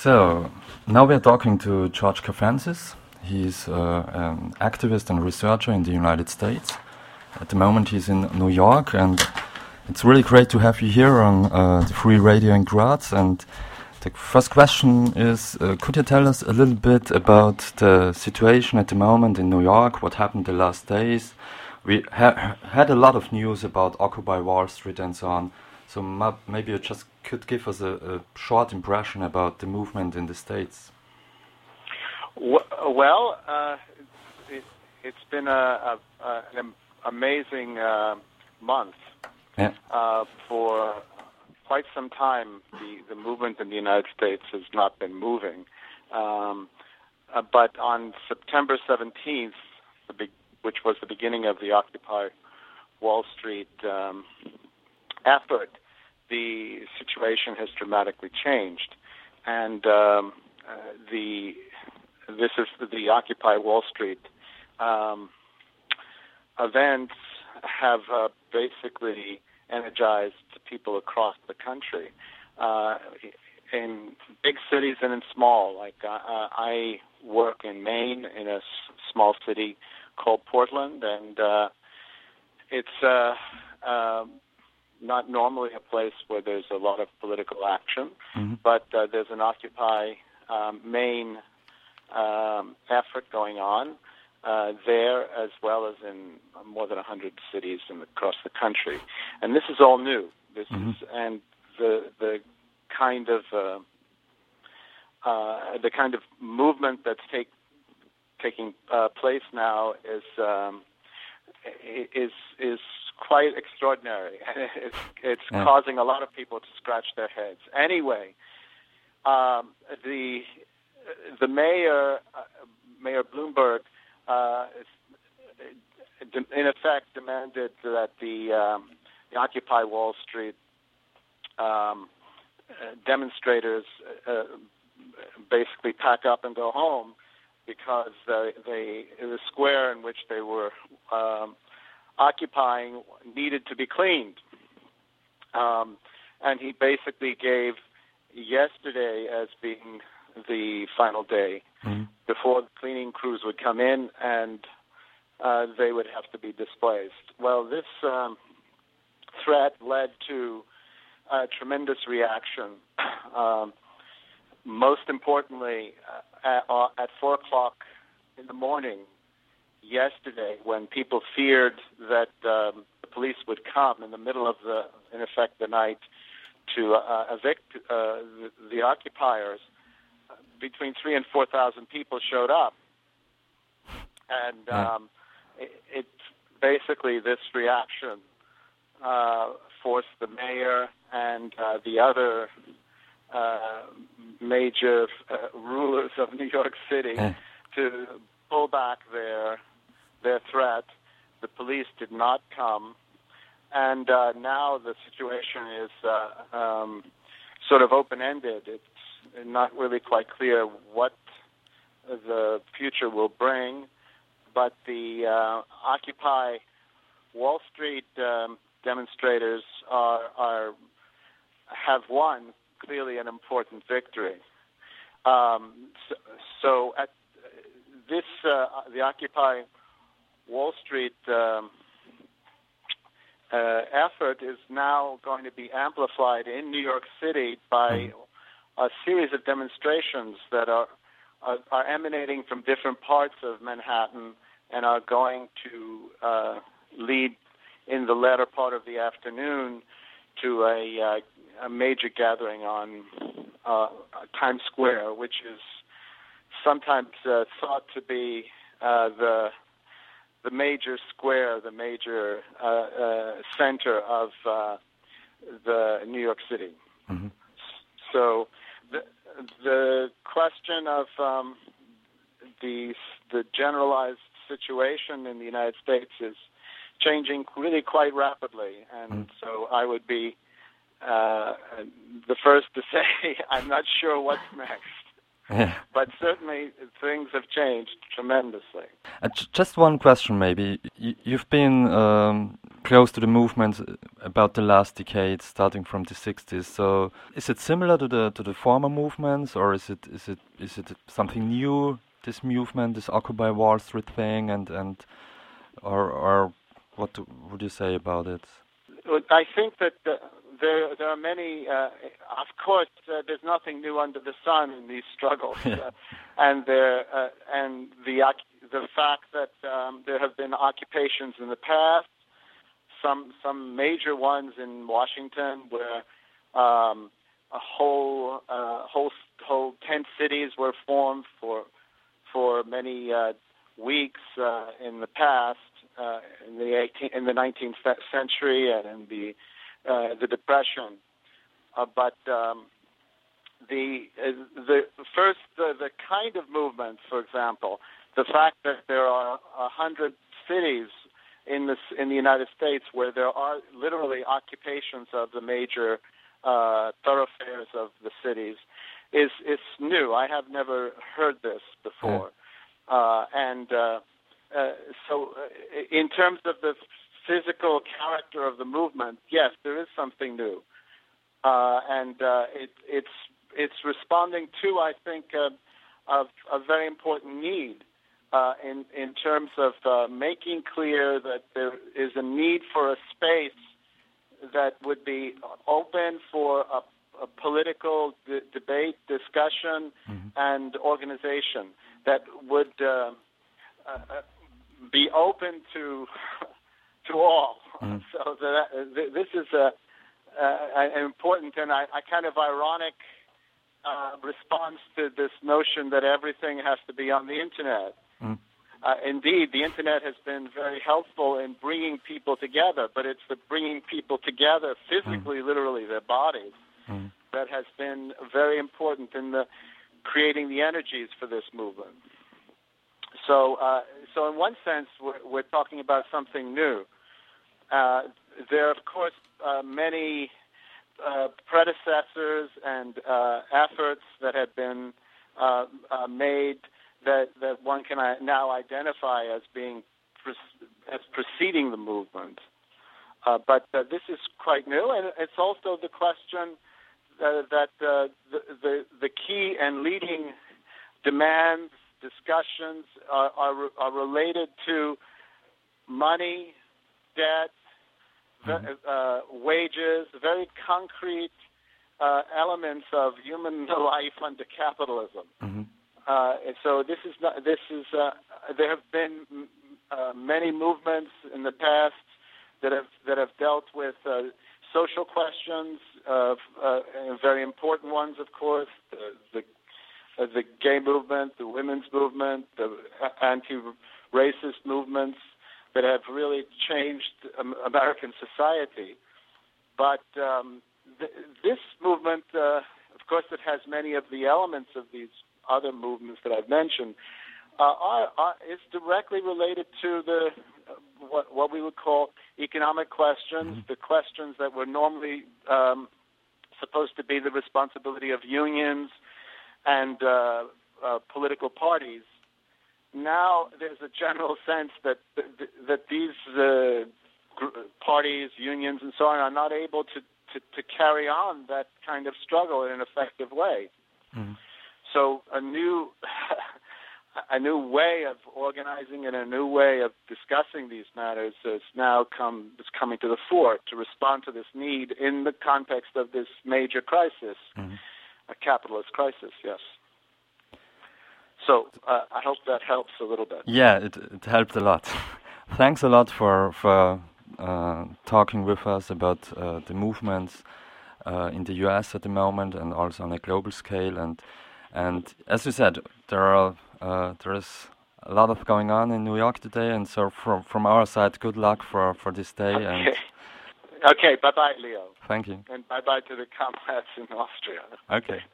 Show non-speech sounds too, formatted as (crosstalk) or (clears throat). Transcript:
So now we're talking to George Caffentzis. He's uh, an activist and researcher in the United States. At the moment, he's in New York, and it's really great to have you here on uh, the Free Radio in Graz. And the first question is uh, Could you tell us a little bit about the situation at the moment in New York? What happened the last days? We ha had a lot of news about Occupy Wall Street and so on. So maybe you just could give us a, a short impression about the movement in the States. Well, uh, it, has been a, a, an amazing uh, month. Yeah. Uh, for quite some time, the, the movement in the United States has not been moving. Um, uh, but on September 17th, be- which was the beginning of the Occupy Wall Street um, effort, the situation has dramatically changed. And um, uh, the this is the Occupy Wall Street um, events have uh, basically energized people across the country, uh, in big cities and in small. Like uh, uh I work in Maine in a s- small city called Portland, and uh, it's uh, um, not normally a place where there's a lot of political action, mm-hmm. but uh, there's an Occupy um, Maine um, effort going on uh, there as well as in more than 100 cities in, across the country. And this is all new. This mm-hmm. is and the the kind of uh, uh, the kind of movement that's take, taking uh, place now is um, is is quite extraordinary. (laughs) And it's it's yeah. causing a lot of people to scratch their heads. Anyway, um, the the mayor, uh, Mayor Bloomberg, uh, in effect demanded that the, um, the Occupy Wall Street um, demonstrators uh, basically pack up and go home because they, they the square in which they were um, occupying needed to be cleaned. Um, and he basically gave yesterday as being the final day mm-hmm. before the cleaning crews would come in and uh, they would have to be displaced. Well, this um, threat led to a tremendous reaction. (clears throat) Um, most importantly, uh, at, uh, at four o'clock in the morning yesterday, when people feared that um, the police would come in the middle of the, in effect, the night to uh, evict uh, the, the occupiers, between three and four thousand people showed up, and um, it, it basically this reaction uh, forced the mayor and uh, the other uh, major uh, rulers of New York City to pull back their their threat. The police did not come, and uh, now the situation is uh, um, sort of open ended. It's not really quite clear what the future will bring, but the uh, Occupy Wall Street um, demonstrators are, are have won clearly an important victory. Um, so, so, at this, uh, the Occupy Wall Street um, uh, effort is now going to be amplified in New York City by a series of demonstrations that are, are, are emanating from different parts of Manhattan and are going to uh, lead in the latter part of the afternoon to a, uh, a major gathering on uh, Times Square, which is sometimes uh, thought to be uh, the the major square, the major uh, uh, center of uh, the New York City. Mm-hmm. So the the question of um, the the generalized situation in the United States is changing really quite rapidly, and mm. so I would be uh, the first to (laughs) say I'm not sure what's next. (laughs) But certainly things have changed tremendously. Uh, just one question, maybe. Y you've been um, close to the movement about the last decade, starting from the 60s. So, is it similar to the to the former movements, or is it is it is it something new? This movement, this Occupy Wall Street thing, and and or or what do, would you say about it? I think that the, there there are many. Uh, of course, uh, there's nothing new under the sun in these struggles, (laughs) uh, and there uh, and the the fact that um, there have been occupations in the past, some some major ones in Washington where um, a whole uh, whole whole tent cities were formed for for many uh, weeks uh, in the past uh, in the 18, in the 19th century and in the uh, the depression. Uh, but um, the uh, the first the, the kind of movement, for example, the fact that there are a hundred cities in this in the United States where there are literally occupations of the major uh, thoroughfares of the cities is is new. I have never heard this before, uh, and uh, uh, so uh, in terms of the physical character of the movement, yes, there is something new, uh, and uh, it, it's it's responding to, I think, uh, a, a very important need uh, in in terms of uh, making clear that there is a need for a space that would be open for a, a political d- debate, discussion, mm-hmm. and organization that would. Uh, uh, be open to (laughs) to all. (laughs) Mm. So that this is a, an important and I, I kind of ironic uh, response to this notion that everything has to be on the internet. Mm. Uh, indeed, the internet has been very helpful in bringing people together, but it's the bringing people together physically, mm. literally, their bodies, that has been very important in the creating the energies for this movement. So, uh, so in one sense, we're, we're talking about something new. Uh, there are, of course, uh, many uh, predecessors and uh, efforts that have been uh, made that, that one can now identify as being as preceding the movement. but this is quite new, and it's also the question that the, the the key and leading demands discussions are, are, are related to money, debt, mm-hmm. uh, wages, very concrete uh, elements of human (laughs) life under capitalism. Mm-hmm. Uh, and so this is not, this is uh, there have been uh, many movements in the past that have that have dealt with uh, social questions, uh, uh, very important ones, of course, the, the uh, the gay movement, the women's movement, the anti-racist movements that have really changed American society. But um, th- this movement, uh, of course, it has many of the elements of these other movements that I've mentioned, uh, are, are, is directly related to the uh, what, what, we would call economic questions, mm-hmm. the questions that were normally um, supposed to be the responsibility of unions and uh, uh, political parties. Now there's a general sense that that, these uh, parties, unions, and so on are not able to, to, to carry on that kind of struggle in an effective way. Mm-hmm. So a new (laughs) a new way of organizing and a new way of discussing these matters has now come is coming to the fore to respond to this need in the context of this major crisis. Mm-hmm capitalist crisis. Yes. So uh, I hope that helps a little bit. Yeah, it it helped a lot. (laughs) Thanks a lot for for uh, talking with us about uh, the movements uh, in the U.S. at the moment and also on a global scale. And and as you said, there are uh, there is a lot of going on in New York today. And so from from our side, good luck for for this day. Okay. And (laughs) Okay, bye bye, Leo. Thank you. And bye bye to the comrades in Austria. Okay.